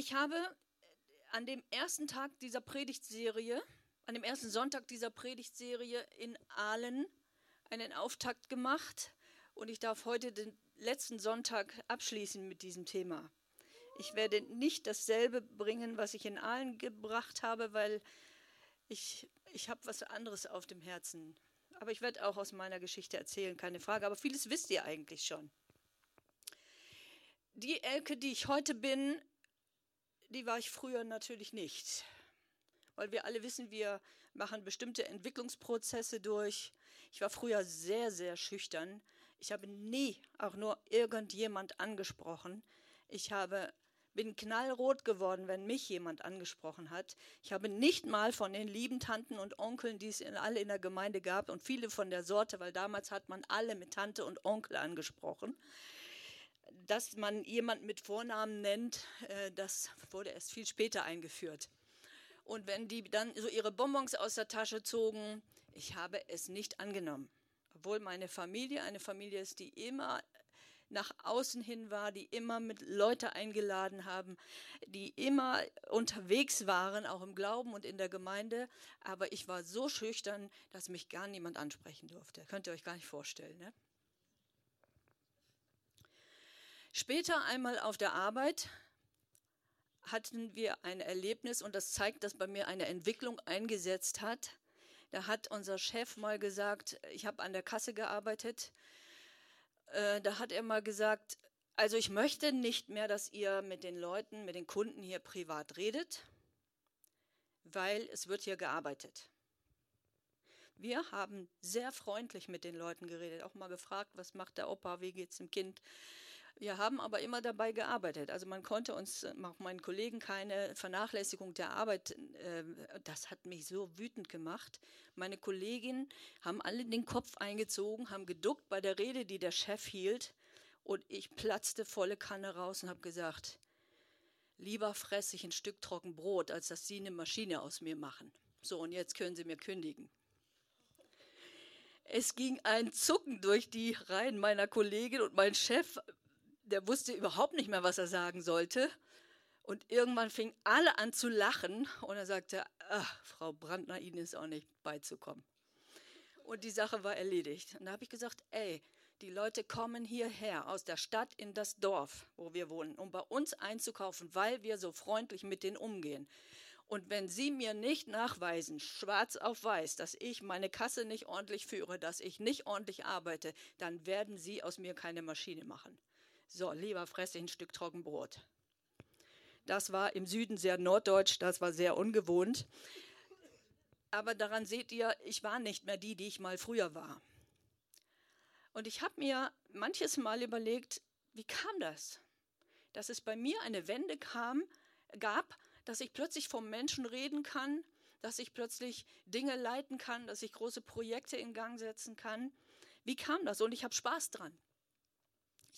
Ich habe an dem ersten Tag dieser Predigtserie, an dem ersten Sonntag dieser Predigtserie in Aalen einen Auftakt gemacht und ich darf heute den letzten Sonntag abschließen mit diesem Thema. Ich werde nicht dasselbe bringen, was ich in Aalen gebracht habe, weil ich, ich habe was anderes auf dem Herzen. Aber ich werde auch aus meiner Geschichte erzählen, keine Frage. Aber vieles wisst ihr eigentlich schon. Die Elke, die ich heute bin, die war ich früher natürlich nicht. Weil wir alle wissen, wir machen bestimmte Entwicklungsprozesse durch. Ich war früher sehr, sehr schüchtern. Ich habe nie auch nur irgendjemand angesprochen. Ich habe, bin knallrot geworden, wenn mich jemand angesprochen hat. Ich habe nicht mal von den lieben Tanten und Onkeln, die es in, alle in der Gemeinde gab und viele von der Sorte, weil damals hat man alle mit Tante und Onkel angesprochen dass man jemanden mit Vornamen nennt, äh, das wurde erst viel später eingeführt. Und wenn die dann so ihre Bonbons aus der Tasche zogen, ich habe es nicht angenommen. Obwohl meine Familie eine Familie ist, die immer nach außen hin war, die immer mit Leute eingeladen haben, die immer unterwegs waren, auch im Glauben und in der Gemeinde. Aber ich war so schüchtern, dass mich gar niemand ansprechen durfte. Könnt ihr euch gar nicht vorstellen. Ne? Später einmal auf der Arbeit hatten wir ein Erlebnis und das zeigt, dass bei mir eine Entwicklung eingesetzt hat. Da hat unser Chef mal gesagt, ich habe an der Kasse gearbeitet, äh, da hat er mal gesagt, also ich möchte nicht mehr, dass ihr mit den Leuten, mit den Kunden hier privat redet, weil es wird hier gearbeitet. Wir haben sehr freundlich mit den Leuten geredet, auch mal gefragt, was macht der Opa, wie geht es dem Kind. Wir haben aber immer dabei gearbeitet. Also man konnte uns, äh, auch meinen Kollegen, keine Vernachlässigung der Arbeit, äh, das hat mich so wütend gemacht. Meine Kolleginnen haben alle den Kopf eingezogen, haben geduckt bei der Rede, die der Chef hielt. Und ich platzte volle Kanne raus und habe gesagt, lieber fresse ich ein Stück trocken Brot, als dass Sie eine Maschine aus mir machen. So, und jetzt können Sie mir kündigen. Es ging ein Zucken durch die Reihen meiner Kollegin und mein Chef der wusste überhaupt nicht mehr, was er sagen sollte. Und irgendwann fingen alle an zu lachen und er sagte, ach, Frau Brandner, Ihnen ist auch nicht beizukommen. Und die Sache war erledigt. Und da habe ich gesagt, ey, die Leute kommen hierher aus der Stadt in das Dorf, wo wir wohnen, um bei uns einzukaufen, weil wir so freundlich mit denen umgehen. Und wenn Sie mir nicht nachweisen, schwarz auf weiß, dass ich meine Kasse nicht ordentlich führe, dass ich nicht ordentlich arbeite, dann werden Sie aus mir keine Maschine machen. So, lieber fresse ich ein Stück Trockenbrot. Das war im Süden sehr norddeutsch, das war sehr ungewohnt. Aber daran seht ihr, ich war nicht mehr die, die ich mal früher war. Und ich habe mir manches Mal überlegt, wie kam das? Dass es bei mir eine Wende kam, gab, dass ich plötzlich vom Menschen reden kann, dass ich plötzlich Dinge leiten kann, dass ich große Projekte in Gang setzen kann. Wie kam das? Und ich habe Spaß dran.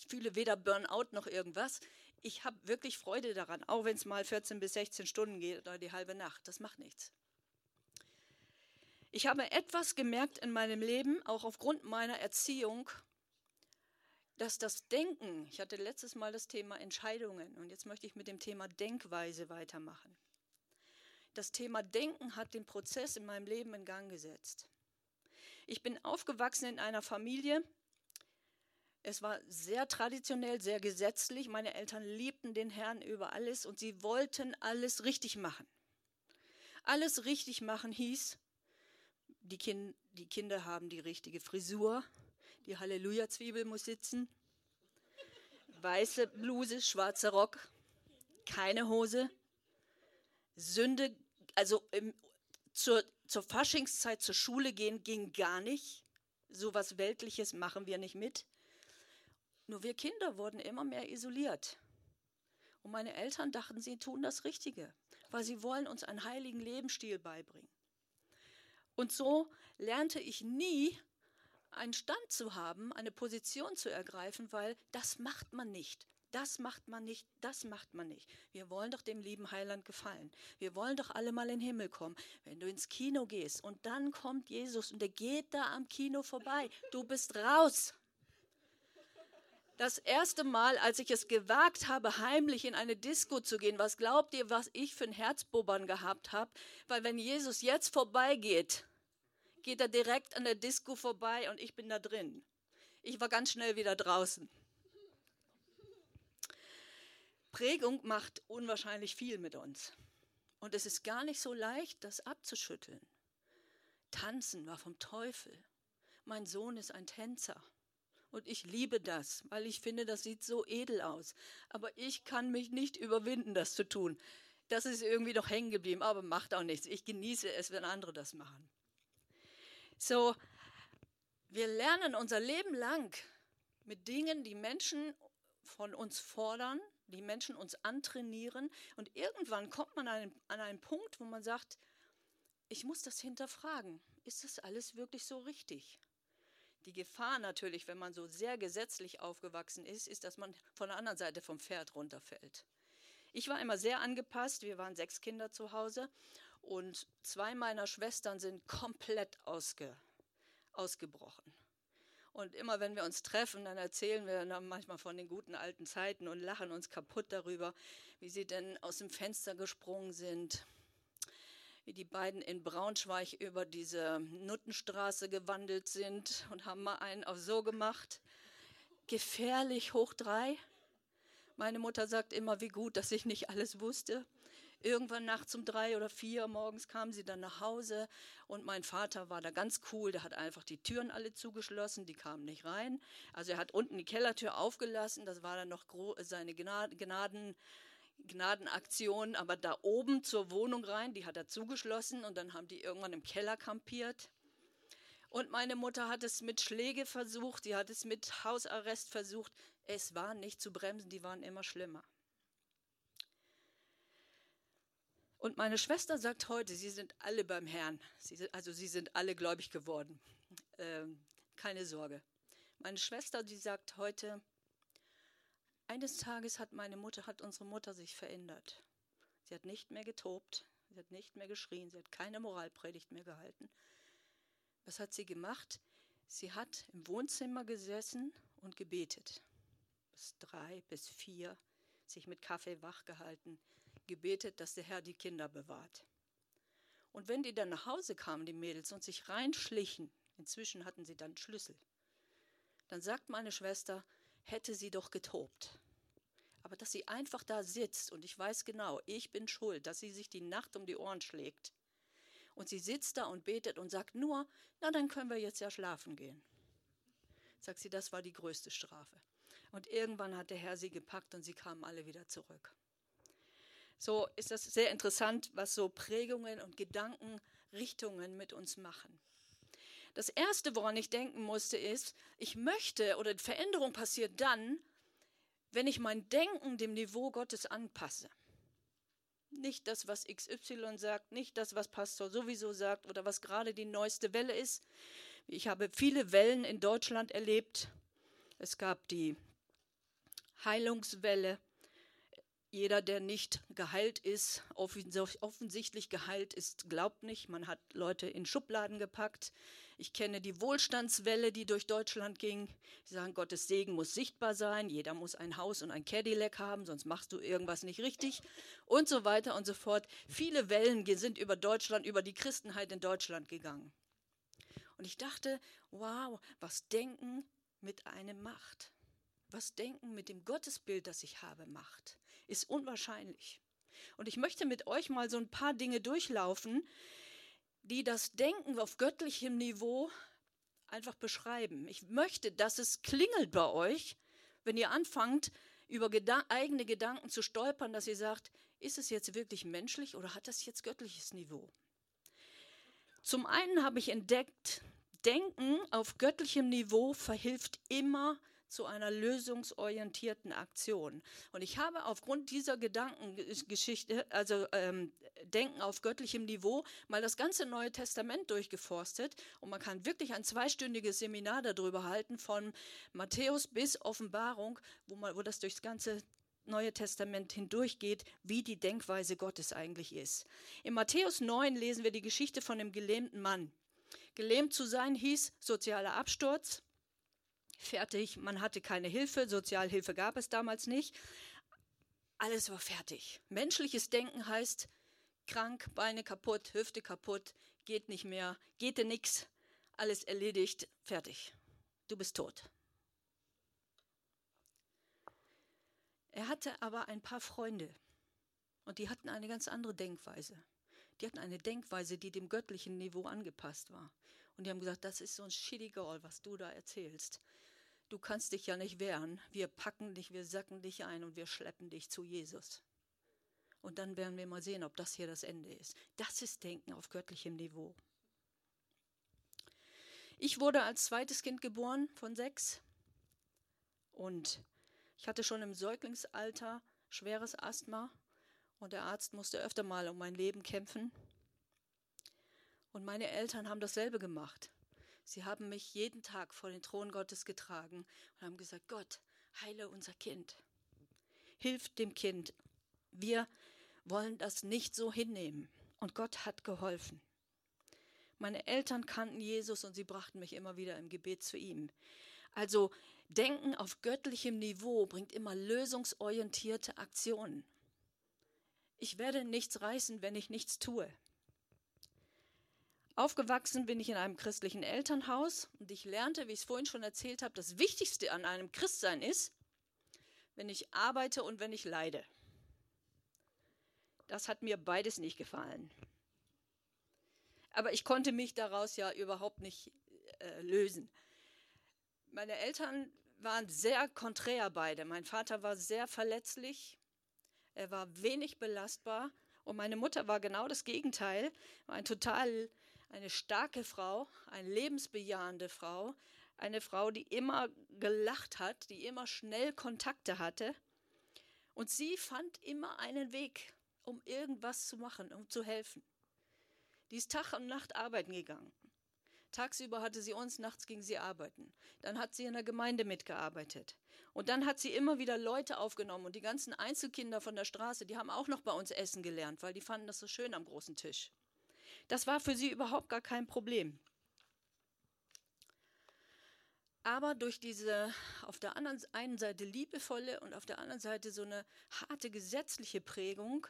Ich fühle weder Burnout noch irgendwas. Ich habe wirklich Freude daran, auch wenn es mal 14 bis 16 Stunden geht oder die halbe Nacht. Das macht nichts. Ich habe etwas gemerkt in meinem Leben, auch aufgrund meiner Erziehung, dass das Denken, ich hatte letztes Mal das Thema Entscheidungen und jetzt möchte ich mit dem Thema Denkweise weitermachen. Das Thema Denken hat den Prozess in meinem Leben in Gang gesetzt. Ich bin aufgewachsen in einer Familie, es war sehr traditionell, sehr gesetzlich. Meine Eltern liebten den Herrn über alles und sie wollten alles richtig machen. Alles richtig machen hieß, die, kind, die Kinder haben die richtige Frisur, die Halleluja-Zwiebel muss sitzen, weiße Bluse, schwarzer Rock, keine Hose, Sünde, also im, zur, zur Faschingszeit zur Schule gehen ging gar nicht. So was Weltliches machen wir nicht mit. Nur wir Kinder wurden immer mehr isoliert. Und meine Eltern dachten, sie tun das Richtige, weil sie wollen uns einen heiligen Lebensstil beibringen. Und so lernte ich nie, einen Stand zu haben, eine Position zu ergreifen, weil das macht man nicht. Das macht man nicht, das macht man nicht. Wir wollen doch dem lieben Heiland gefallen. Wir wollen doch alle mal in den Himmel kommen. Wenn du ins Kino gehst und dann kommt Jesus und der geht da am Kino vorbei, du bist raus. Das erste Mal, als ich es gewagt habe, heimlich in eine Disco zu gehen, was glaubt ihr, was ich für ein Herzbubbern gehabt habe? Weil wenn Jesus jetzt vorbeigeht, geht er direkt an der Disco vorbei und ich bin da drin. Ich war ganz schnell wieder draußen. Prägung macht unwahrscheinlich viel mit uns. Und es ist gar nicht so leicht, das abzuschütteln. Tanzen war vom Teufel. Mein Sohn ist ein Tänzer. Und ich liebe das, weil ich finde, das sieht so edel aus. Aber ich kann mich nicht überwinden, das zu tun. Das ist irgendwie noch hängen geblieben, aber macht auch nichts. Ich genieße es, wenn andere das machen. So, wir lernen unser Leben lang mit Dingen, die Menschen von uns fordern, die Menschen uns antrainieren. Und irgendwann kommt man an einen, an einen Punkt, wo man sagt, ich muss das hinterfragen. Ist das alles wirklich so richtig? Die Gefahr natürlich, wenn man so sehr gesetzlich aufgewachsen ist, ist, dass man von der anderen Seite vom Pferd runterfällt. Ich war immer sehr angepasst. Wir waren sechs Kinder zu Hause und zwei meiner Schwestern sind komplett ausge, ausgebrochen. Und immer wenn wir uns treffen, dann erzählen wir dann manchmal von den guten alten Zeiten und lachen uns kaputt darüber, wie sie denn aus dem Fenster gesprungen sind, wie die beiden in Braunschweig über diese Nuttenstraße gewandelt sind und haben mal einen auf so gemacht. Gefährlich hoch drei. Meine Mutter sagt immer, wie gut, dass ich nicht alles wusste. Irgendwann nachts um drei oder vier morgens kamen sie dann nach Hause und mein Vater war da ganz cool. Der hat einfach die Türen alle zugeschlossen, die kamen nicht rein. Also er hat unten die Kellertür aufgelassen, das war dann noch seine Gnaden, Gnadenaktion, aber da oben zur Wohnung rein, die hat er zugeschlossen und dann haben die irgendwann im Keller kampiert. Und meine Mutter hat es mit Schläge versucht, die hat es mit Hausarrest versucht. Es war nicht zu bremsen, die waren immer schlimmer. Und meine Schwester sagt heute, sie sind alle beim Herrn. Sie, also sie sind alle gläubig geworden. Ähm, keine Sorge. Meine Schwester, die sagt heute, eines Tages hat meine Mutter, hat unsere Mutter sich verändert. Sie hat nicht mehr getobt, sie hat nicht mehr geschrien, sie hat keine Moralpredigt mehr gehalten. Was hat sie gemacht? Sie hat im Wohnzimmer gesessen und gebetet. Bis drei, bis vier, sich mit Kaffee wachgehalten, gebetet, dass der Herr die Kinder bewahrt. Und wenn die dann nach Hause kamen, die Mädels, und sich reinschlichen, inzwischen hatten sie dann Schlüssel, dann sagt meine Schwester, hätte sie doch getobt. Dass sie einfach da sitzt und ich weiß genau, ich bin schuld, dass sie sich die Nacht um die Ohren schlägt. Und sie sitzt da und betet und sagt nur, na dann können wir jetzt ja schlafen gehen. Sagt sie, das war die größte Strafe. Und irgendwann hat der Herr sie gepackt und sie kamen alle wieder zurück. So ist das sehr interessant, was so Prägungen und Gedankenrichtungen mit uns machen. Das Erste, woran ich denken musste, ist, ich möchte oder Veränderung passiert dann, wenn ich mein Denken dem Niveau Gottes anpasse. Nicht das, was XY sagt, nicht das, was Pastor sowieso sagt oder was gerade die neueste Welle ist. Ich habe viele Wellen in Deutschland erlebt. Es gab die Heilungswelle, jeder, der nicht geheilt ist, offensichtlich geheilt ist, glaubt nicht. Man hat Leute in Schubladen gepackt. Ich kenne die Wohlstandswelle, die durch Deutschland ging. Sie sagen, Gottes Segen muss sichtbar sein. Jeder muss ein Haus und ein Cadillac haben, sonst machst du irgendwas nicht richtig. Und so weiter und so fort. Viele Wellen sind über Deutschland, über die Christenheit in Deutschland gegangen. Und ich dachte, wow, was Denken mit einem macht. Was Denken mit dem Gottesbild, das ich habe, macht ist unwahrscheinlich. Und ich möchte mit euch mal so ein paar Dinge durchlaufen, die das Denken auf göttlichem Niveau einfach beschreiben. Ich möchte, dass es klingelt bei euch, wenn ihr anfangt, über Geda eigene Gedanken zu stolpern, dass ihr sagt, ist es jetzt wirklich menschlich oder hat das jetzt göttliches Niveau? Zum einen habe ich entdeckt, Denken auf göttlichem Niveau verhilft immer zu einer lösungsorientierten Aktion. Und ich habe aufgrund dieser Gedankengeschichte, also ähm, Denken auf göttlichem Niveau, mal das ganze Neue Testament durchgeforstet. Und man kann wirklich ein zweistündiges Seminar darüber halten, von Matthäus bis Offenbarung, wo, man, wo das durchs ganze Neue Testament hindurchgeht, wie die Denkweise Gottes eigentlich ist. In Matthäus 9 lesen wir die Geschichte von dem gelähmten Mann. Gelähmt zu sein hieß sozialer Absturz, fertig. Man hatte keine Hilfe, Sozialhilfe gab es damals nicht. Alles war fertig. Menschliches Denken heißt krank, Beine kaputt, Hüfte kaputt, geht nicht mehr, geht dir nichts, alles erledigt, fertig. Du bist tot. Er hatte aber ein paar Freunde und die hatten eine ganz andere Denkweise. Die hatten eine Denkweise, die dem göttlichen Niveau angepasst war. Und die haben gesagt, das ist so ein shitty girl, was du da erzählst. Du kannst dich ja nicht wehren. Wir packen dich, wir sacken dich ein und wir schleppen dich zu Jesus. Und dann werden wir mal sehen, ob das hier das Ende ist. Das ist Denken auf göttlichem Niveau. Ich wurde als zweites Kind geboren von sechs und ich hatte schon im Säuglingsalter schweres Asthma und der Arzt musste öfter mal um mein Leben kämpfen. Und meine Eltern haben dasselbe gemacht. Sie haben mich jeden Tag vor den Thron Gottes getragen und haben gesagt, Gott, heile unser Kind. Hilf dem Kind. Wir wollen das nicht so hinnehmen. Und Gott hat geholfen. Meine Eltern kannten Jesus und sie brachten mich immer wieder im Gebet zu ihm. Also Denken auf göttlichem Niveau bringt immer lösungsorientierte Aktionen. Ich werde nichts reißen, wenn ich nichts tue. Aufgewachsen bin ich in einem christlichen Elternhaus und ich lernte, wie ich es vorhin schon erzählt habe, das Wichtigste an einem Christsein ist, wenn ich arbeite und wenn ich leide. Das hat mir beides nicht gefallen. Aber ich konnte mich daraus ja überhaupt nicht äh, lösen. Meine Eltern waren sehr konträr beide. Mein Vater war sehr verletzlich, er war wenig belastbar und meine Mutter war genau das Gegenteil, war ein total eine starke Frau, eine lebensbejahende Frau, eine Frau, die immer gelacht hat, die immer schnell Kontakte hatte. Und sie fand immer einen Weg, um irgendwas zu machen, um zu helfen. Die ist Tag und Nacht arbeiten gegangen. Tagsüber hatte sie uns, nachts ging sie arbeiten. Dann hat sie in der Gemeinde mitgearbeitet. Und dann hat sie immer wieder Leute aufgenommen und die ganzen Einzelkinder von der Straße, die haben auch noch bei uns essen gelernt, weil die fanden das so schön am großen Tisch. Das war für sie überhaupt gar kein Problem. Aber durch diese auf der anderen einen Seite liebevolle und auf der anderen Seite so eine harte gesetzliche Prägung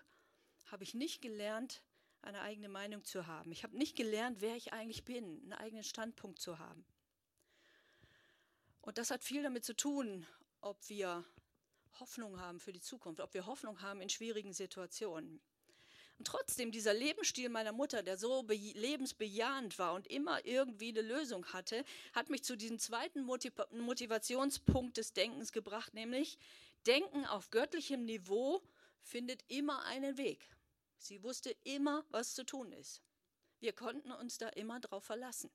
habe ich nicht gelernt, eine eigene Meinung zu haben. Ich habe nicht gelernt, wer ich eigentlich bin, einen eigenen Standpunkt zu haben. Und das hat viel damit zu tun, ob wir Hoffnung haben für die Zukunft, ob wir Hoffnung haben in schwierigen Situationen. Und trotzdem, dieser Lebensstil meiner Mutter, der so lebensbejahend war und immer irgendwie eine Lösung hatte, hat mich zu diesem zweiten Motiv Motivationspunkt des Denkens gebracht, nämlich Denken auf göttlichem Niveau findet immer einen Weg. Sie wusste immer, was zu tun ist. Wir konnten uns da immer drauf verlassen.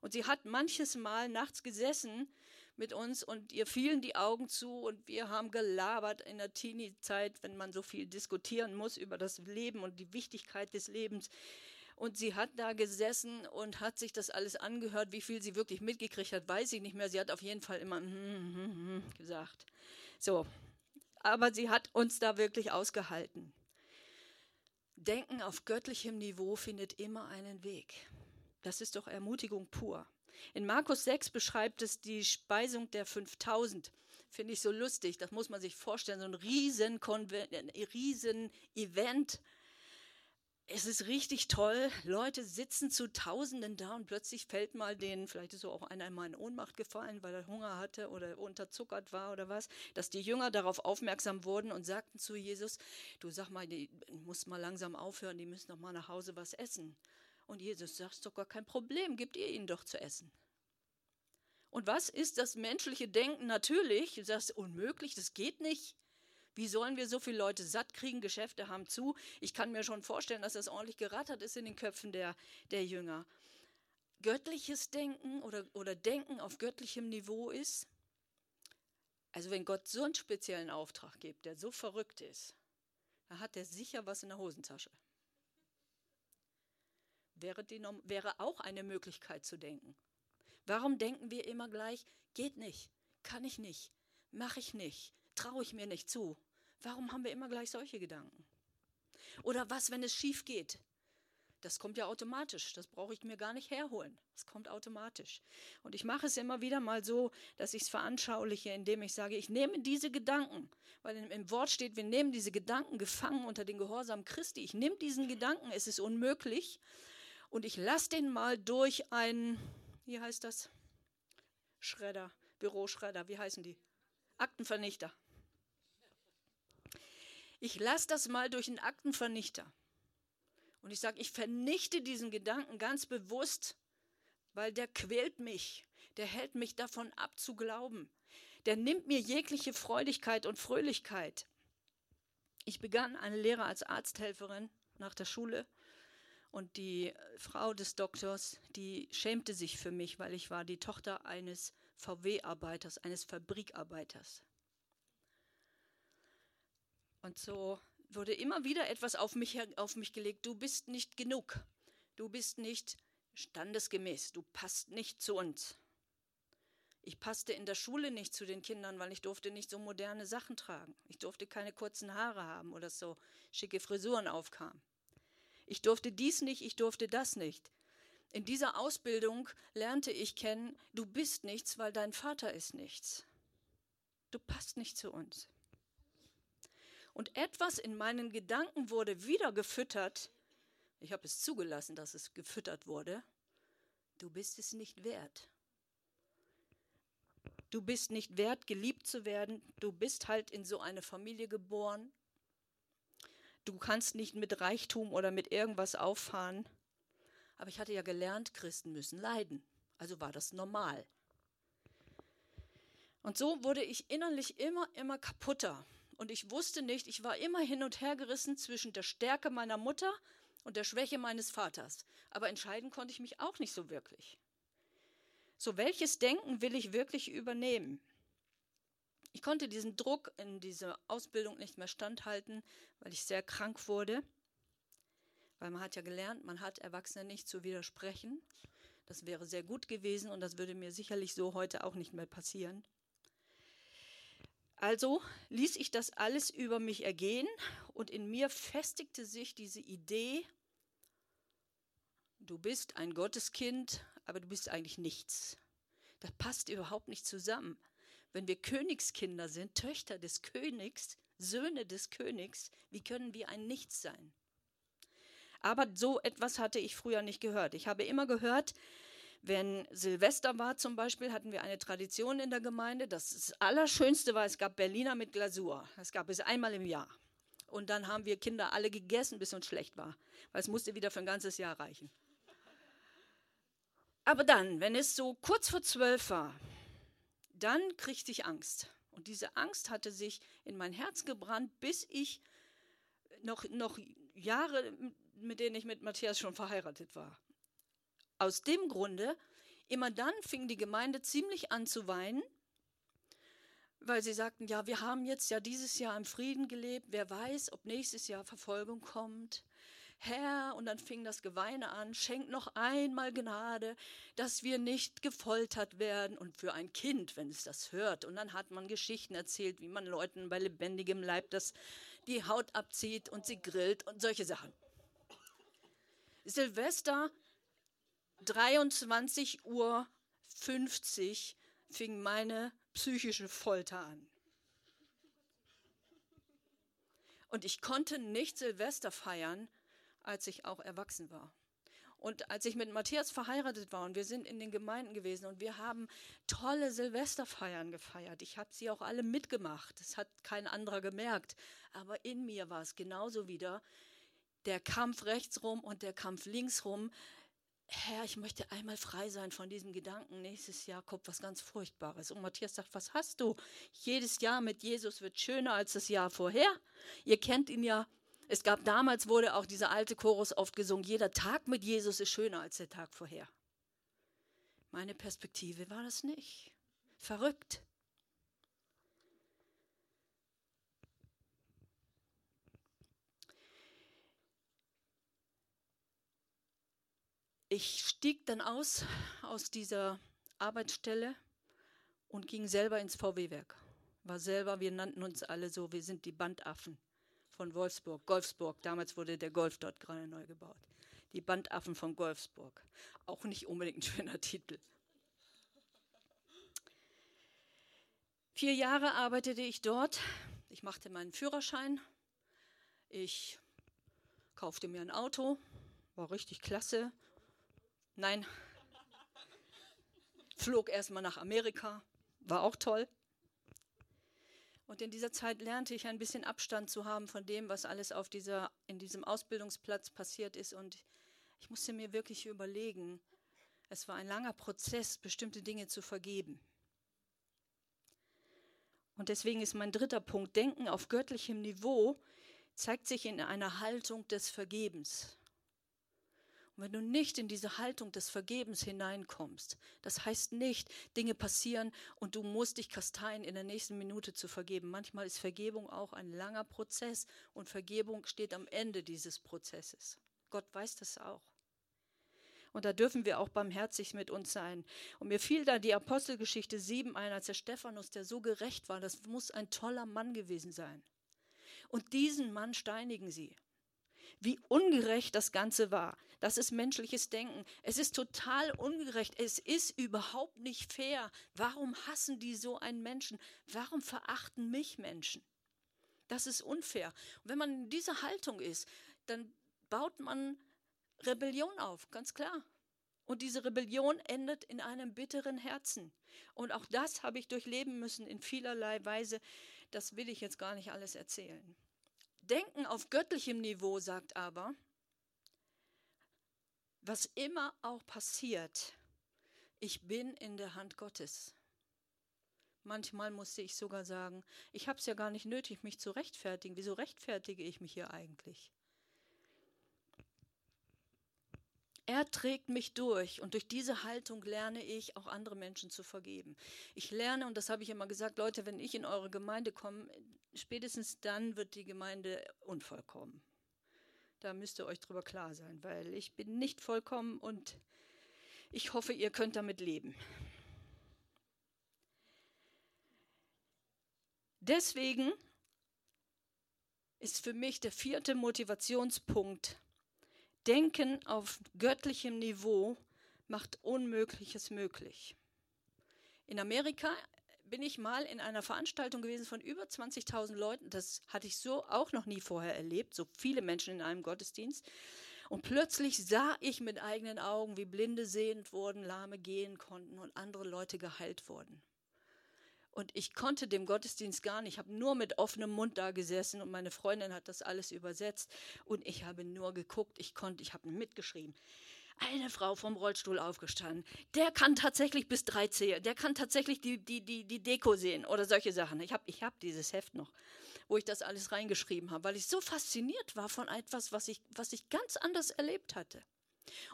Und sie hat manches Mal nachts gesessen mit uns und ihr fielen die Augen zu und wir haben gelabert in der Teenie-Zeit, wenn man so viel diskutieren muss über das Leben und die Wichtigkeit des Lebens. Und sie hat da gesessen und hat sich das alles angehört. Wie viel sie wirklich mitgekriegt hat, weiß ich nicht mehr. Sie hat auf jeden Fall immer mm, mm, mm, gesagt. So, aber sie hat uns da wirklich ausgehalten. Denken auf göttlichem Niveau findet immer einen Weg. Das ist doch Ermutigung pur. In Markus 6 beschreibt es die Speisung der 5000. Finde ich so lustig. Das muss man sich vorstellen. So ein riesen, riesen Event es ist richtig toll. Leute sitzen zu Tausenden da und plötzlich fällt mal denen, vielleicht ist so auch einer mal in Ohnmacht gefallen, weil er Hunger hatte oder unterzuckert war oder was, dass die Jünger darauf aufmerksam wurden und sagten zu Jesus, du sag mal, die muss mal langsam aufhören, die müssen noch mal nach Hause was essen. Und Jesus sagt, ist doch gar kein Problem, gebt ihr ihnen doch zu essen. Und was ist das menschliche Denken? Natürlich, du sagst, unmöglich, das geht nicht. Wie sollen wir so viele Leute satt kriegen? Geschäfte haben zu. Ich kann mir schon vorstellen, dass das ordentlich gerattert ist in den Köpfen der, der Jünger. Göttliches Denken oder, oder Denken auf göttlichem Niveau ist, also wenn Gott so einen speziellen Auftrag gibt, der so verrückt ist, dann hat er sicher was in der Hosentasche. Wäre, die, wäre auch eine Möglichkeit zu denken. Warum denken wir immer gleich, geht nicht, kann ich nicht, mache ich nicht, traue ich mir nicht zu. Warum haben wir immer gleich solche Gedanken? Oder was, wenn es schief geht? Das kommt ja automatisch. Das brauche ich mir gar nicht herholen. Das kommt automatisch. Und ich mache es immer wieder mal so, dass ich es veranschauliche, indem ich sage, ich nehme diese Gedanken, weil im Wort steht, wir nehmen diese Gedanken gefangen unter den Gehorsam Christi. Ich nehme diesen Gedanken, es ist unmöglich, und ich lasse den mal durch einen, wie heißt das? Schredder, Büroschredder, wie heißen die? Aktenvernichter. Ich lasse das mal durch einen Aktenvernichter. Und ich sage, ich vernichte diesen Gedanken ganz bewusst, weil der quält mich. Der hält mich davon ab zu glauben. Der nimmt mir jegliche Freudigkeit und Fröhlichkeit. Ich begann eine Lehre als Arzthelferin nach der Schule und die Frau des Doktors, die schämte sich für mich, weil ich war die Tochter eines VW-Arbeiters, eines Fabrikarbeiters. Und so wurde immer wieder etwas auf mich, auf mich gelegt. Du bist nicht genug. Du bist nicht standesgemäß. Du passt nicht zu uns. Ich passte in der Schule nicht zu den Kindern, weil ich durfte nicht so moderne Sachen tragen. Ich durfte keine kurzen Haare haben oder so schicke Frisuren aufkamen. Ich durfte dies nicht, ich durfte das nicht. In dieser Ausbildung lernte ich kennen, du bist nichts, weil dein Vater ist nichts. Du passt nicht zu uns. Und etwas in meinen Gedanken wurde wieder gefüttert. Ich habe es zugelassen, dass es gefüttert wurde. Du bist es nicht wert. Du bist nicht wert, geliebt zu werden. Du bist halt in so eine Familie geboren. Du kannst nicht mit Reichtum oder mit irgendwas auffahren. Aber ich hatte ja gelernt, Christen müssen leiden. Also war das normal. Und so wurde ich innerlich immer, immer kaputter. Und ich wusste nicht, ich war immer hin und her gerissen zwischen der Stärke meiner Mutter und der Schwäche meines Vaters. Aber entscheiden konnte ich mich auch nicht so wirklich. So, welches Denken will ich wirklich übernehmen? Ich konnte diesen Druck in dieser Ausbildung nicht mehr standhalten, weil ich sehr krank wurde. Weil man hat ja gelernt, man hat Erwachsenen nicht zu widersprechen. Das wäre sehr gut gewesen und das würde mir sicherlich so heute auch nicht mehr passieren. Also ließ ich das alles über mich ergehen und in mir festigte sich diese Idee, du bist ein Gotteskind, aber du bist eigentlich nichts. Das passt überhaupt nicht zusammen. Wenn wir Königskinder sind, Töchter des Königs, Söhne des Königs, wie können wir ein Nichts sein? Aber so etwas hatte ich früher nicht gehört. Ich habe immer gehört, wenn Silvester war zum Beispiel, hatten wir eine Tradition in der Gemeinde. Das, Allerschönste war, es gab Berliner mit Glasur. Das gab es einmal im Jahr. Und dann haben wir Kinder alle gegessen, bis uns schlecht war. Weil es musste wieder für ein ganzes Jahr reichen. Aber dann, wenn es so kurz vor zwölf war, dann kriegte ich Angst. Und diese Angst hatte sich in mein Herz gebrannt, bis ich noch, noch Jahre, mit denen ich mit Matthias schon verheiratet war. Aus dem Grunde, immer dann fing die Gemeinde ziemlich an zu weinen, weil sie sagten, ja, wir haben jetzt ja dieses Jahr im Frieden gelebt, wer weiß, ob nächstes Jahr Verfolgung kommt. Herr, und dann fing das Geweine an, schenk noch einmal Gnade, dass wir nicht gefoltert werden. Und für ein Kind, wenn es das hört, und dann hat man Geschichten erzählt, wie man Leuten bei lebendigem Leib das, die Haut abzieht und sie grillt und solche Sachen. Silvester 23 Uhr 50 fing meine psychische Folter an. Und ich konnte nicht Silvester feiern, als ich auch erwachsen war. Und als ich mit Matthias verheiratet war und wir sind in den Gemeinden gewesen und wir haben tolle Silvesterfeiern gefeiert. Ich habe sie auch alle mitgemacht. Das hat kein anderer gemerkt. Aber in mir war es genauso wieder der Kampf rechtsrum und der Kampf linksrum. Herr, ich möchte einmal frei sein von diesem Gedanken, nächstes Jahr kommt was ganz Furchtbares. Und Matthias sagt, was hast du? Jedes Jahr mit Jesus wird schöner als das Jahr vorher. Ihr kennt ihn ja. Es gab damals, wurde auch dieser alte Chorus oft gesungen, jeder Tag mit Jesus ist schöner als der Tag vorher. Meine Perspektive war das nicht. Verrückt. Ich stieg dann aus aus dieser Arbeitsstelle und ging selber ins VW-Werk. War selber, wir nannten uns alle so, wir sind die Bandaffen von Wolfsburg, Golfsburg. Damals wurde der Golf dort gerade neu gebaut. Die Bandaffen von Golfsburg. Auch nicht unbedingt ein schöner Titel. Vier Jahre arbeitete ich dort. Ich machte meinen Führerschein. Ich kaufte mir ein Auto. War richtig klasse. Nein. Flog erstmal nach Amerika. War auch toll. Und in dieser Zeit lernte ich ein bisschen Abstand zu haben von dem, was alles auf dieser, in diesem Ausbildungsplatz passiert ist. Und ich musste mir wirklich überlegen, es war ein langer Prozess, bestimmte Dinge zu vergeben. Und deswegen ist mein dritter Punkt, Denken auf göttlichem Niveau zeigt sich in einer Haltung des Vergebens. Wenn du nicht in diese Haltung des Vergebens hineinkommst, das heißt nicht, Dinge passieren und du musst dich kasteien in der nächsten Minute zu vergeben. Manchmal ist Vergebung auch ein langer Prozess und Vergebung steht am Ende dieses Prozesses. Gott weiß das auch. Und da dürfen wir auch barmherzig mit uns sein. Und mir fiel da die Apostelgeschichte 7 ein, als der Stephanus, der so gerecht war, das muss ein toller Mann gewesen sein. Und diesen Mann steinigen sie wie ungerecht das Ganze war. Das ist menschliches Denken. Es ist total ungerecht. Es ist überhaupt nicht fair. Warum hassen die so einen Menschen? Warum verachten mich Menschen? Das ist unfair. Und wenn man in dieser Haltung ist, dann baut man Rebellion auf, ganz klar. Und diese Rebellion endet in einem bitteren Herzen. Und auch das habe ich durchleben müssen in vielerlei Weise. Das will ich jetzt gar nicht alles erzählen. Denken auf göttlichem Niveau sagt aber, was immer auch passiert, ich bin in der Hand Gottes. Manchmal musste ich sogar sagen, ich habe es ja gar nicht nötig, mich zu rechtfertigen. Wieso rechtfertige ich mich hier eigentlich? Er trägt mich durch und durch diese Haltung lerne ich auch andere Menschen zu vergeben. Ich lerne, und das habe ich immer gesagt, Leute, wenn ich in eure Gemeinde komme, spätestens dann wird die Gemeinde unvollkommen. Da müsst ihr euch drüber klar sein, weil ich bin nicht vollkommen und ich hoffe, ihr könnt damit leben. Deswegen ist für mich der vierte Motivationspunkt Denken auf göttlichem Niveau macht Unmögliches möglich. In Amerika bin ich mal in einer Veranstaltung gewesen von über 20.000 Leuten. Das hatte ich so auch noch nie vorher erlebt, so viele Menschen in einem Gottesdienst. Und plötzlich sah ich mit eigenen Augen, wie Blinde sehend wurden, Lahme gehen konnten und andere Leute geheilt wurden. Und ich konnte dem Gottesdienst gar nicht. Ich habe nur mit offenem Mund da gesessen und meine Freundin hat das alles übersetzt. Und ich habe nur geguckt. Ich konnte, ich habe mitgeschrieben. Eine Frau vom Rollstuhl aufgestanden. Der kann tatsächlich bis drei zählen. Der kann tatsächlich die, die, die, die Deko sehen oder solche Sachen. Ich habe ich hab dieses Heft noch, wo ich das alles reingeschrieben habe, weil ich so fasziniert war von etwas, was ich, was ich ganz anders erlebt hatte.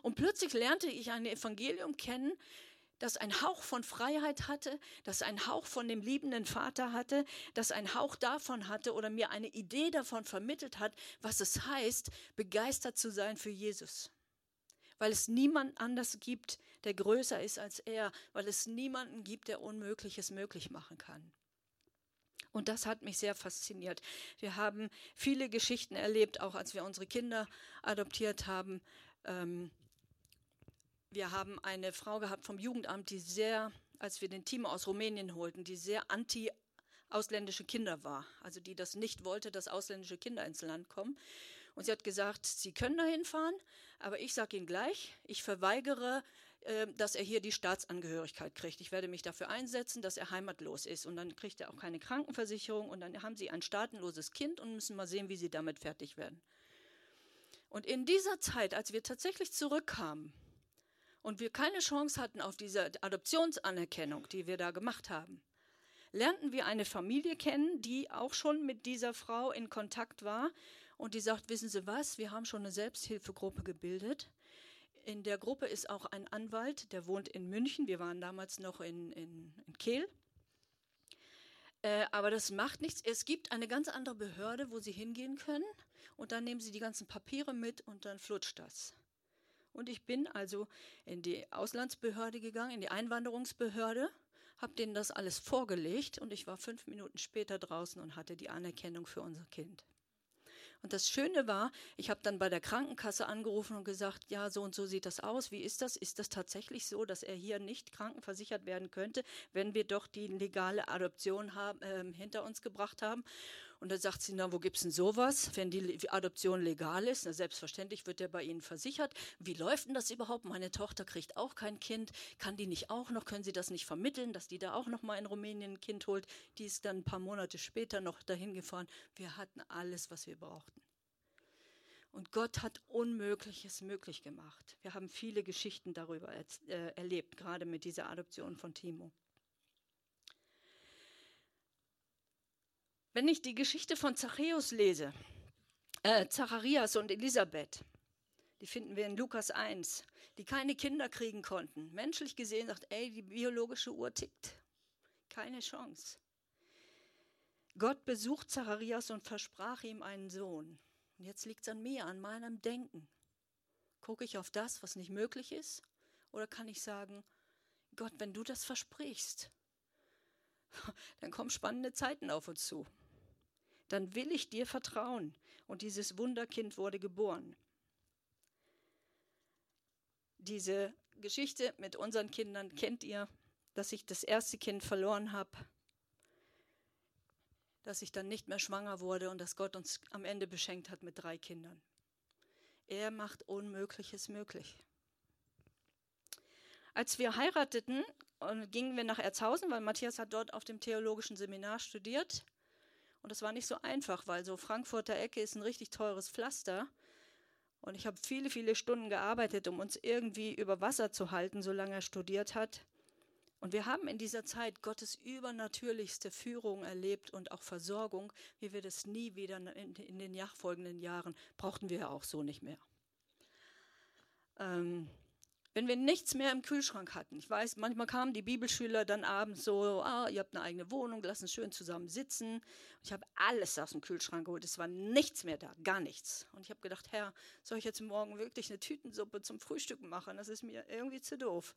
Und plötzlich lernte ich ein Evangelium kennen, das ein Hauch von Freiheit hatte, das ein Hauch von dem liebenden Vater hatte, das ein Hauch davon hatte oder mir eine Idee davon vermittelt hat, was es heißt, begeistert zu sein für Jesus. Weil es niemand anders gibt, der größer ist als er, weil es niemanden gibt, der Unmögliches möglich machen kann. Und das hat mich sehr fasziniert. Wir haben viele Geschichten erlebt, auch als wir unsere Kinder adoptiert haben. Ähm, wir haben eine Frau gehabt vom Jugendamt, die sehr, als wir den Team aus Rumänien holten, die sehr anti ausländische Kinder war, also die das nicht wollte, dass ausländische Kinder ins Land kommen. Und sie hat gesagt, Sie können dahin fahren, aber ich sage Ihnen gleich, ich verweigere, äh, dass er hier die Staatsangehörigkeit kriegt. Ich werde mich dafür einsetzen, dass er heimatlos ist. Und dann kriegt er auch keine Krankenversicherung und dann haben Sie ein staatenloses Kind und müssen mal sehen, wie Sie damit fertig werden. Und in dieser Zeit, als wir tatsächlich zurückkamen, und wir keine Chance hatten auf diese Adoptionsanerkennung, die wir da gemacht haben, lernten wir eine Familie kennen, die auch schon mit dieser Frau in Kontakt war und die sagt, wissen Sie was, wir haben schon eine Selbsthilfegruppe gebildet. In der Gruppe ist auch ein Anwalt, der wohnt in München. Wir waren damals noch in, in, in Kehl. Äh, aber das macht nichts. Es gibt eine ganz andere Behörde, wo Sie hingehen können. Und dann nehmen Sie die ganzen Papiere mit und dann flutscht das. Und ich bin also in die Auslandsbehörde gegangen, in die Einwanderungsbehörde, habe denen das alles vorgelegt und ich war fünf Minuten später draußen und hatte die Anerkennung für unser Kind. Und das Schöne war, ich habe dann bei der Krankenkasse angerufen und gesagt, ja, so und so sieht das aus. Wie ist das? Ist das tatsächlich so, dass er hier nicht krankenversichert werden könnte, wenn wir doch die legale Adoption haben, äh, hinter uns gebracht haben? Und dann sagt sie, na, wo gibt es denn sowas, wenn die Adoption legal ist? Na, selbstverständlich wird der bei Ihnen versichert. Wie läuft denn das überhaupt? Meine Tochter kriegt auch kein Kind. Kann die nicht auch noch, können Sie das nicht vermitteln, dass die da auch noch mal in Rumänien ein Kind holt? Die ist dann ein paar Monate später noch dahin gefahren. Wir hatten alles, was wir brauchten. Und Gott hat Unmögliches möglich gemacht. Wir haben viele Geschichten darüber äh, erlebt, gerade mit dieser Adoption von Timo. Wenn ich die Geschichte von Zachäus lese, äh, Zacharias und Elisabeth, die finden wir in Lukas 1, die keine Kinder kriegen konnten. Menschlich gesehen sagt, ey, die biologische Uhr tickt. Keine Chance. Gott besucht Zacharias und versprach ihm einen Sohn. Und jetzt liegt es an mir, an meinem Denken. Gucke ich auf das, was nicht möglich ist? Oder kann ich sagen, Gott, wenn du das versprichst, dann kommen spannende Zeiten auf uns zu dann will ich dir vertrauen. Und dieses Wunderkind wurde geboren. Diese Geschichte mit unseren Kindern kennt ihr, dass ich das erste Kind verloren habe, dass ich dann nicht mehr schwanger wurde und dass Gott uns am Ende beschenkt hat mit drei Kindern. Er macht Unmögliches möglich. Als wir heirateten, gingen wir nach Erzhausen, weil Matthias hat dort auf dem theologischen Seminar studiert. Und das war nicht so einfach, weil so Frankfurter Ecke ist ein richtig teures Pflaster. Und ich habe viele, viele Stunden gearbeitet, um uns irgendwie über Wasser zu halten, solange er studiert hat. Und wir haben in dieser Zeit Gottes übernatürlichste Führung erlebt und auch Versorgung, wie wir das nie wieder in, in den nachfolgenden Jahren brauchten wir ja auch so nicht mehr. Ähm, wenn wir nichts mehr im Kühlschrank hatten. Ich weiß, manchmal kamen die Bibelschüler dann abends so, ah, ihr habt eine eigene Wohnung, lass uns schön zusammen sitzen. Ich habe alles aus dem Kühlschrank geholt, es war nichts mehr da, gar nichts. Und ich habe gedacht, Herr, soll ich jetzt morgen wirklich eine Tütensuppe zum Frühstück machen? Das ist mir irgendwie zu doof.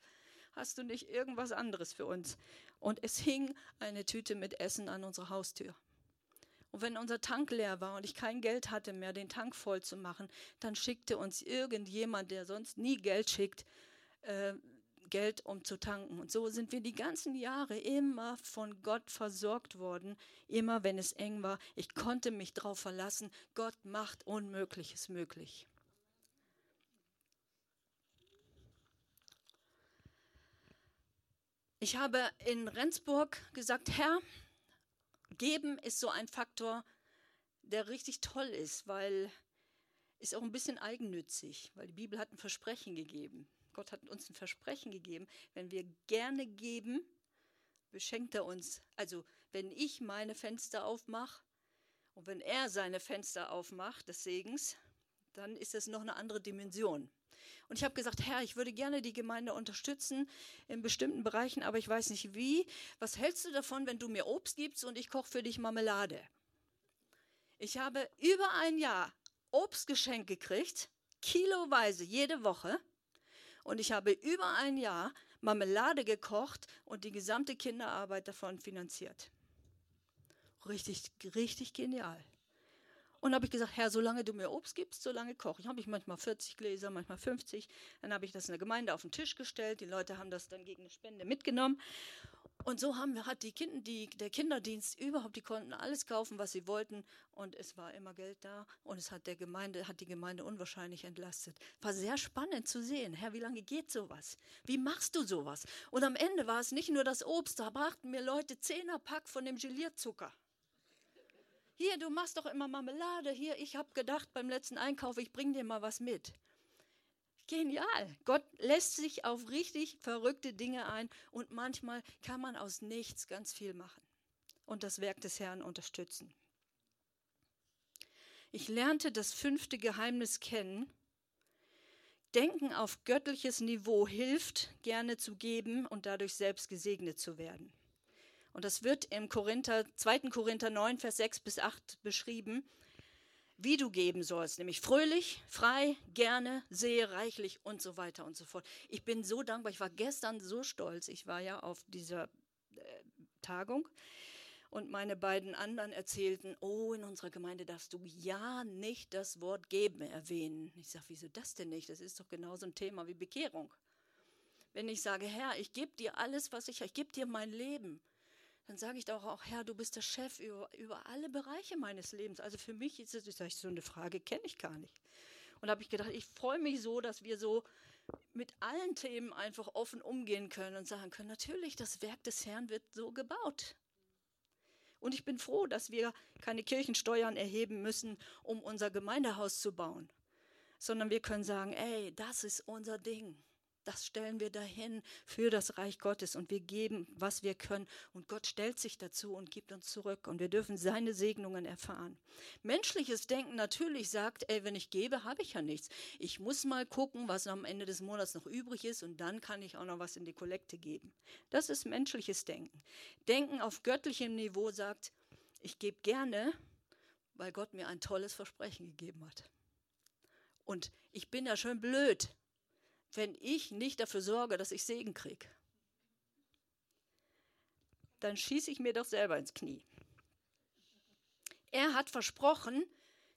Hast du nicht irgendwas anderes für uns? Und es hing eine Tüte mit Essen an unserer Haustür. Und wenn unser Tank leer war und ich kein Geld hatte mehr, den Tank voll zu machen, dann schickte uns irgendjemand, der sonst nie Geld schickt, äh, Geld, um zu tanken. Und so sind wir die ganzen Jahre immer von Gott versorgt worden, immer wenn es eng war. Ich konnte mich darauf verlassen, Gott macht Unmögliches möglich. Ich habe in Rendsburg gesagt, Herr, geben ist so ein Faktor, der richtig toll ist, weil ist auch ein bisschen eigennützig, weil die Bibel hat ein Versprechen gegeben. Gott hat uns ein Versprechen gegeben. Wenn wir gerne geben, beschenkt er uns. Also wenn ich meine Fenster aufmache und wenn er seine Fenster aufmacht des Segens, dann ist es noch eine andere Dimension. Und ich habe gesagt, Herr, ich würde gerne die Gemeinde unterstützen in bestimmten Bereichen, aber ich weiß nicht wie. Was hältst du davon, wenn du mir Obst gibst und ich koche für dich Marmelade? Ich habe über ein Jahr Obstgeschenk gekriegt, kiloweise jede Woche. Und ich habe über ein Jahr Marmelade gekocht und die gesamte Kinderarbeit davon finanziert. Richtig, richtig genial. Und habe ich gesagt, Herr, solange du mir Obst gibst, solange koche ich. Habe ich manchmal 40 Gläser, manchmal 50. Dann habe ich das in der Gemeinde auf den Tisch gestellt. Die Leute haben das dann gegen eine Spende mitgenommen. Und so haben wir, hat die Kinder, die, der Kinderdienst überhaupt, die konnten alles kaufen, was sie wollten. Und es war immer Geld da. Und es hat der Gemeinde, hat die Gemeinde unwahrscheinlich entlastet. War sehr spannend zu sehen. Herr, wie lange geht sowas? Wie machst du sowas? Und am Ende war es nicht nur das Obst, da brachten mir Leute Zehnerpack von dem Gelierzucker. Hier, du machst doch immer Marmelade. Hier, ich habe gedacht beim letzten Einkauf, ich bringe dir mal was mit. Genial. Gott lässt sich auf richtig verrückte Dinge ein und manchmal kann man aus nichts ganz viel machen und das Werk des Herrn unterstützen. Ich lernte das fünfte Geheimnis kennen. Denken auf göttliches Niveau hilft, gerne zu geben und dadurch selbst gesegnet zu werden. Und das wird im Korinther, 2. Korinther 9, Vers 6 bis 8 beschrieben wie du geben sollst, nämlich fröhlich, frei, gerne, sehe reichlich und so weiter und so fort. Ich bin so dankbar. Ich war gestern so stolz. Ich war ja auf dieser äh, Tagung Und meine beiden anderen erzählten, oh, in unserer Gemeinde darfst du ja nicht das Wort geben erwähnen. Ich sage, wieso das denn nicht? Das ist doch genauso ein Thema wie Bekehrung. Wenn ich sage, Herr, ich gebe dir alles, was ich, ich gebe dir mein Leben, dann sage ich doch auch, Herr, du bist der Chef über, über alle Bereiche meines Lebens. Also für mich ist es so eine Frage, kenne ich gar nicht. Und habe ich gedacht, ich freue mich so, dass wir so mit allen Themen einfach offen umgehen können und sagen können, natürlich, das Werk des Herrn wird so gebaut. Und ich bin froh, dass wir keine Kirchensteuern erheben müssen, um unser Gemeindehaus zu bauen, sondern wir können sagen, ey, das ist unser Ding das stellen wir dahin für das Reich Gottes und wir geben, was wir können. Und Gott stellt sich dazu und gibt uns zurück und wir dürfen seine Segnungen erfahren. Menschliches Denken natürlich sagt, ey, wenn ich gebe, habe ich ja nichts. Ich muss mal gucken, was am Ende des Monats noch übrig ist und dann kann ich auch noch was in die Kollekte geben. Das ist menschliches Denken. Denken auf göttlichem Niveau sagt, ich gebe gerne, weil Gott mir ein tolles Versprechen gegeben hat. Und ich bin ja schön blöd, wenn ich nicht dafür sorge, dass ich Segen kriege, dann schieße ich mir doch selber ins Knie. Er hat versprochen,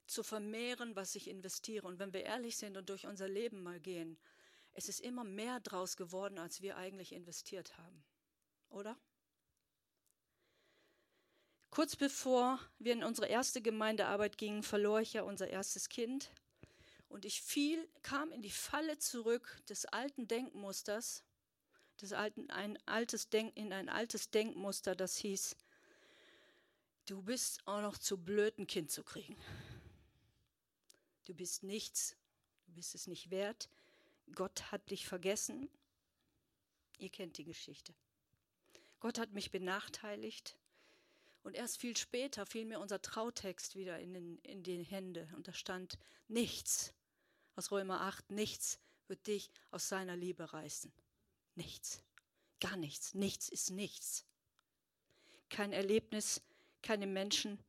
zu vermehren, was ich investiere. Und wenn wir ehrlich sind und durch unser Leben mal gehen, es ist immer mehr draus geworden, als wir eigentlich investiert haben. Oder? Kurz bevor wir in unsere erste Gemeindearbeit gingen, verlor ich ja unser erstes Kind. Und ich fiel, kam in die Falle zurück des alten Denkmusters, des alten, ein altes Denk, in ein altes Denkmuster, das hieß, du bist auch noch zu blöd, ein Kind zu kriegen. Du bist nichts, du bist es nicht wert. Gott hat dich vergessen. Ihr kennt die Geschichte. Gott hat mich benachteiligt. Und erst viel später fiel mir unser Trautext wieder in, den, in die Hände und da stand nichts aus Römer 8, nichts wird dich aus seiner Liebe reißen. Nichts. Gar nichts. Nichts ist nichts. Kein Erlebnis, keine Menschen,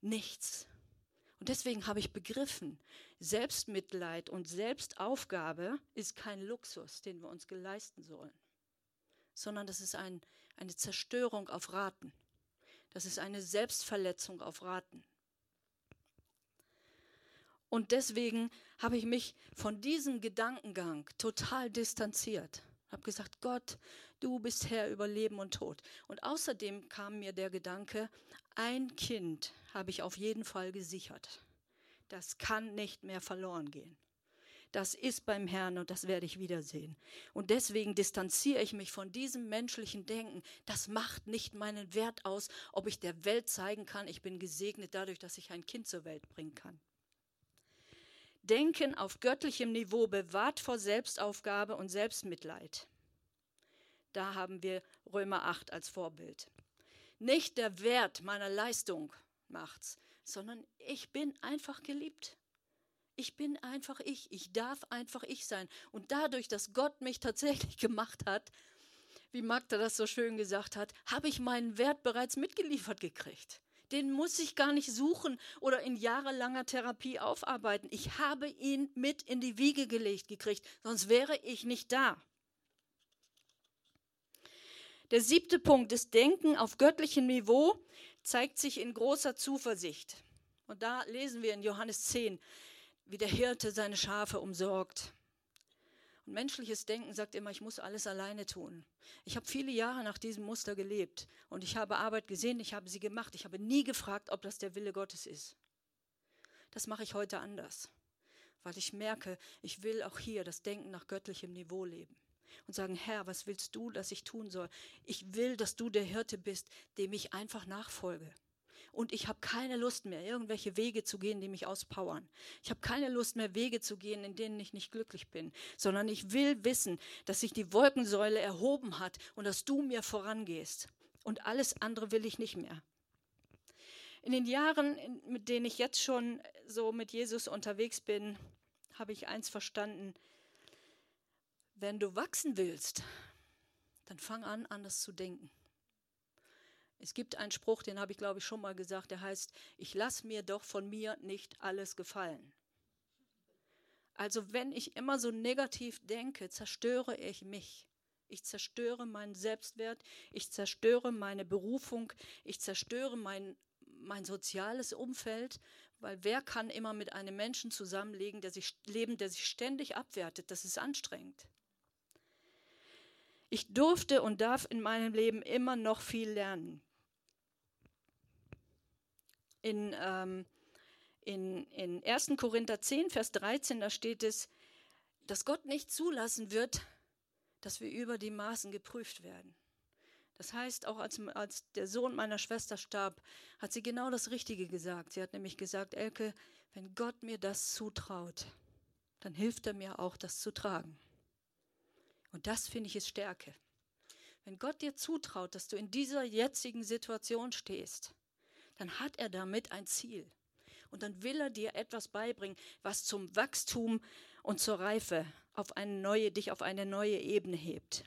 nichts. Und deswegen habe ich begriffen, Selbstmitleid und Selbstaufgabe ist kein Luxus, den wir uns geleisten sollen, sondern das ist ein, eine Zerstörung auf Raten. Das ist eine Selbstverletzung auf Raten. Und deswegen habe ich mich von diesem Gedankengang total distanziert. Habe gesagt, Gott, du bist Herr über Leben und Tod. Und außerdem kam mir der Gedanke, ein Kind habe ich auf jeden Fall gesichert. Das kann nicht mehr verloren gehen. Das ist beim Herrn und das werde ich wiedersehen. Und deswegen distanziere ich mich von diesem menschlichen Denken. Das macht nicht meinen Wert aus, ob ich der Welt zeigen kann, ich bin gesegnet dadurch, dass ich ein Kind zur Welt bringen kann. Denken auf göttlichem Niveau bewahrt vor Selbstaufgabe und Selbstmitleid. Da haben wir Römer 8 als Vorbild. Nicht der Wert meiner Leistung macht's, sondern ich bin einfach geliebt. Ich bin einfach ich. Ich darf einfach ich sein. Und dadurch, dass Gott mich tatsächlich gemacht hat, wie Magda das so schön gesagt hat, habe ich meinen Wert bereits mitgeliefert gekriegt den muss ich gar nicht suchen oder in jahrelanger Therapie aufarbeiten. Ich habe ihn mit in die Wiege gelegt gekriegt, sonst wäre ich nicht da. Der siebte Punkt, das Denken auf göttlichem Niveau, zeigt sich in großer Zuversicht. Und da lesen wir in Johannes 10, wie der Hirte seine Schafe umsorgt. Menschliches Denken sagt immer, ich muss alles alleine tun. Ich habe viele Jahre nach diesem Muster gelebt und ich habe Arbeit gesehen, ich habe sie gemacht. Ich habe nie gefragt, ob das der Wille Gottes ist. Das mache ich heute anders, weil ich merke, ich will auch hier das Denken nach göttlichem Niveau leben und sagen, Herr, was willst du, dass ich tun soll? Ich will, dass du der Hirte bist, dem ich einfach nachfolge und ich habe keine Lust mehr, irgendwelche Wege zu gehen, die mich auspowern. Ich habe keine Lust mehr, Wege zu gehen, in denen ich nicht glücklich bin, sondern ich will wissen, dass sich die Wolkensäule erhoben hat und dass du mir vorangehst. Und alles andere will ich nicht mehr. In den Jahren, mit denen ich jetzt schon so mit Jesus unterwegs bin, habe ich eins verstanden. Wenn du wachsen willst, dann fang an, anders zu denken. Es gibt einen Spruch, den habe ich glaube ich schon mal gesagt, der heißt, ich lasse mir doch von mir nicht alles gefallen. Also wenn ich immer so negativ denke, zerstöre ich mich Ich zerstöre meinen Selbstwert, ich zerstöre meine Berufung, ich zerstöre mein, mein soziales Umfeld, weil wer kann immer mit einem Menschen zusammenlegen, der sich, leben, der sich ständig abwertet? Das ist anstrengend. Ich durfte und darf in meinem Leben immer noch viel lernen. In, ähm, in, in 1. Korinther 10, Vers 13, da steht es, dass Gott nicht zulassen wird, dass wir über die Maßen geprüft werden. Das heißt, auch als, als der Sohn meiner Schwester starb, hat sie genau das Richtige gesagt. Sie hat nämlich gesagt, Elke, wenn Gott mir das zutraut, dann hilft er mir auch, das zu tragen. Und das finde ich ist Stärke. Wenn Gott dir zutraut, dass du in dieser jetzigen Situation stehst, dann hat er damit ein Ziel. Und dann will er dir etwas beibringen, was zum Wachstum und zur Reife auf eine neue, dich auf eine neue Ebene hebt.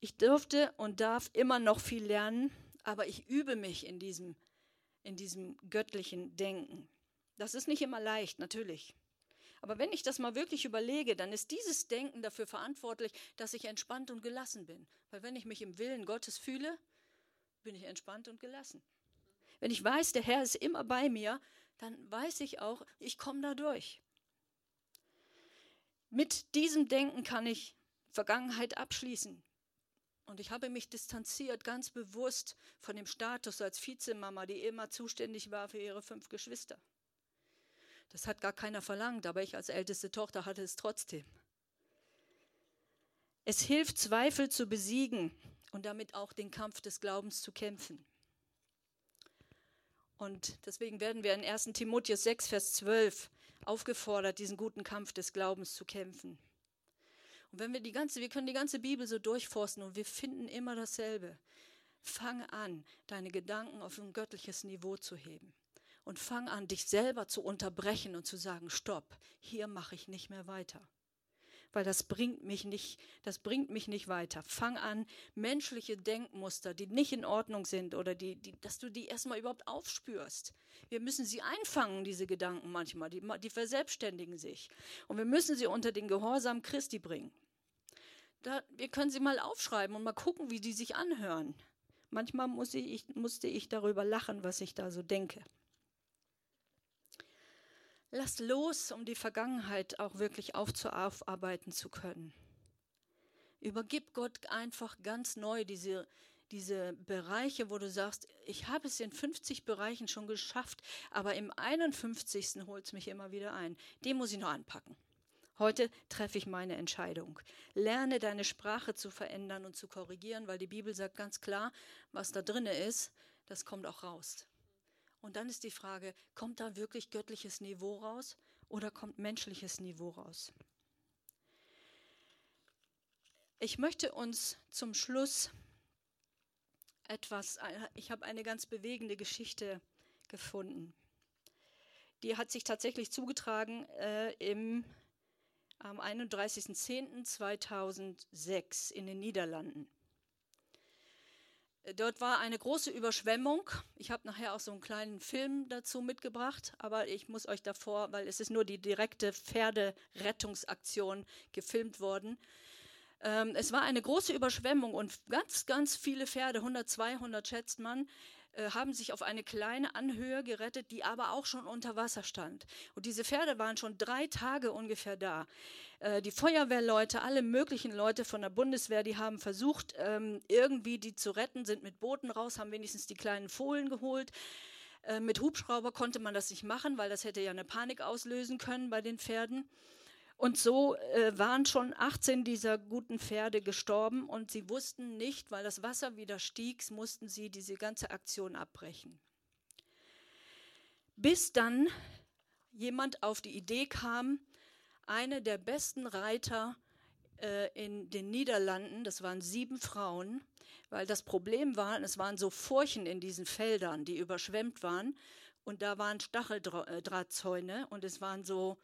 Ich dürfte und darf immer noch viel lernen, aber ich übe mich in diesem, in diesem göttlichen Denken. Das ist nicht immer leicht, natürlich. Aber wenn ich das mal wirklich überlege, dann ist dieses Denken dafür verantwortlich, dass ich entspannt und gelassen bin. Weil wenn ich mich im Willen Gottes fühle, bin ich entspannt und gelassen. Wenn ich weiß, der Herr ist immer bei mir, dann weiß ich auch, ich komme da durch. Mit diesem Denken kann ich Vergangenheit abschließen. Und ich habe mich distanziert, ganz bewusst von dem Status als Vizemama, die immer zuständig war für ihre fünf Geschwister. Das hat gar keiner verlangt, aber ich als älteste Tochter hatte es trotzdem. Es hilft, Zweifel zu besiegen und damit auch den Kampf des Glaubens zu kämpfen. Und deswegen werden wir in 1 Timotheus 6, Vers 12 aufgefordert, diesen guten Kampf des Glaubens zu kämpfen. Und wenn wir die ganze, wir können die ganze Bibel so durchforsten und wir finden immer dasselbe. Fang an, deine Gedanken auf ein göttliches Niveau zu heben. Und fang an, dich selber zu unterbrechen und zu sagen, stopp, hier mache ich nicht mehr weiter weil das bringt mich nicht, das bringt mich nicht weiter. Fang an, menschliche Denkmuster, die nicht in Ordnung sind oder die, die, dass du die erstmal überhaupt aufspürst. Wir müssen sie einfangen, diese Gedanken manchmal, die, die verselbstständigen sich. Und wir müssen sie unter den Gehorsam Christi bringen. Da, wir können sie mal aufschreiben und mal gucken, wie die sich anhören. Manchmal muss ich, musste ich darüber lachen, was ich da so denke. Lass los, um die Vergangenheit auch wirklich aufzuarbeiten zu können. Übergib Gott einfach ganz neu diese, diese Bereiche, wo du sagst, ich habe es in 50 Bereichen schon geschafft, aber im 51. holt es mich immer wieder ein. Den muss ich noch anpacken. Heute treffe ich meine Entscheidung. Lerne deine Sprache zu verändern und zu korrigieren, weil die Bibel sagt ganz klar, was da drinne ist, das kommt auch raus. Und dann ist die Frage, kommt da wirklich göttliches Niveau raus oder kommt menschliches Niveau raus? Ich möchte uns zum Schluss etwas, ich habe eine ganz bewegende Geschichte gefunden. Die hat sich tatsächlich zugetragen äh, im, am 31.10.2006 in den Niederlanden. Dort war eine große Überschwemmung. Ich habe nachher auch so einen kleinen Film dazu mitgebracht, aber ich muss euch davor, weil es ist nur die direkte Pferderettungsaktion gefilmt worden. Ähm, es war eine große Überschwemmung und ganz, ganz viele Pferde, 100, 200 schätzt man, äh, haben sich auf eine kleine Anhöhe gerettet, die aber auch schon unter Wasser stand. Und diese Pferde waren schon drei Tage ungefähr da. Äh, die Feuerwehrleute, alle möglichen Leute von der Bundeswehr, die haben versucht, ähm, irgendwie die zu retten, sind mit Booten raus, haben wenigstens die kleinen Fohlen geholt. Äh, mit Hubschrauber konnte man das nicht machen, weil das hätte ja eine Panik auslösen können bei den Pferden. Und so äh, waren schon 18 dieser guten Pferde gestorben und sie wussten nicht, weil das Wasser wieder stieg, mussten sie diese ganze Aktion abbrechen. Bis dann jemand auf die Idee kam, eine der besten Reiter äh, in den Niederlanden, das waren sieben Frauen, weil das Problem war, es waren so Furchen in diesen Feldern, die überschwemmt waren und da waren Stacheldrahtzäune und es waren so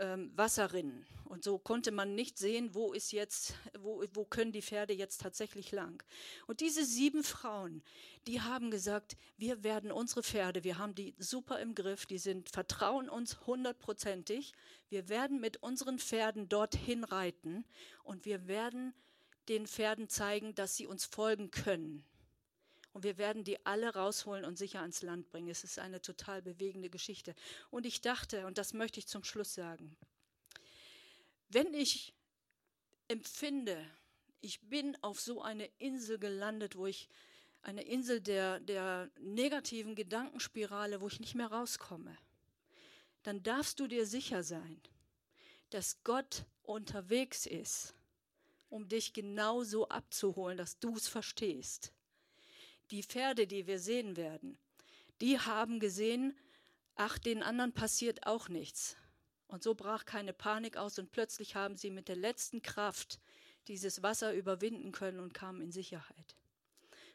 ähm, Wasserrinnen. Und so konnte man nicht sehen, wo ist jetzt, wo, wo können die Pferde jetzt tatsächlich lang. Und diese sieben Frauen, die haben gesagt, wir werden unsere Pferde, wir haben die super im Griff, die sind, vertrauen uns hundertprozentig. Wir werden mit unseren Pferden dorthin reiten und wir werden den Pferden zeigen, dass sie uns folgen können. Und wir werden die alle rausholen und sicher ans Land bringen. Es ist eine total bewegende Geschichte. Und ich dachte, und das möchte ich zum Schluss sagen, wenn ich empfinde, ich bin auf so eine Insel gelandet, wo ich eine Insel der, der negativen Gedankenspirale, wo ich nicht mehr rauskomme, dann darfst du dir sicher sein, dass Gott unterwegs ist, um dich genau so abzuholen, dass du es verstehst. Die Pferde, die wir sehen werden, die haben gesehen, ach, den anderen passiert auch nichts. Und so brach keine Panik aus und plötzlich haben sie mit der letzten Kraft dieses Wasser überwinden können und kamen in Sicherheit.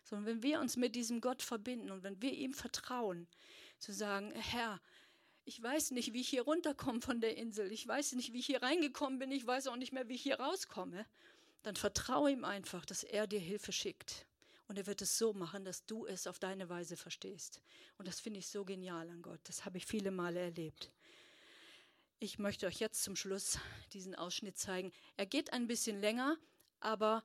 Sondern wenn wir uns mit diesem Gott verbinden und wenn wir ihm vertrauen, zu sagen, Herr, ich weiß nicht, wie ich hier runterkomme von der Insel, ich weiß nicht, wie ich hier reingekommen bin, ich weiß auch nicht mehr, wie ich hier rauskomme, dann vertraue ihm einfach, dass er dir Hilfe schickt. Und er wird es so machen, dass du es auf deine Weise verstehst. Und das finde ich so genial an Gott. Das habe ich viele Male erlebt. Ich möchte euch jetzt zum Schluss diesen Ausschnitt zeigen. Er geht ein bisschen länger, aber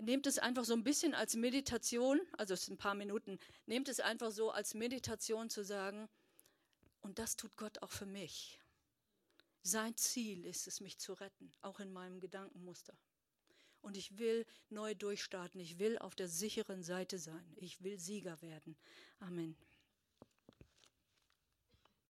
nehmt es einfach so ein bisschen als Meditation, also es sind ein paar Minuten, nehmt es einfach so als Meditation zu sagen, und das tut Gott auch für mich. Sein Ziel ist es, mich zu retten, auch in meinem Gedankenmuster. Und ich will neu durchstarten. Ich will auf der sicheren Seite sein. Ich will Sieger werden. Amen.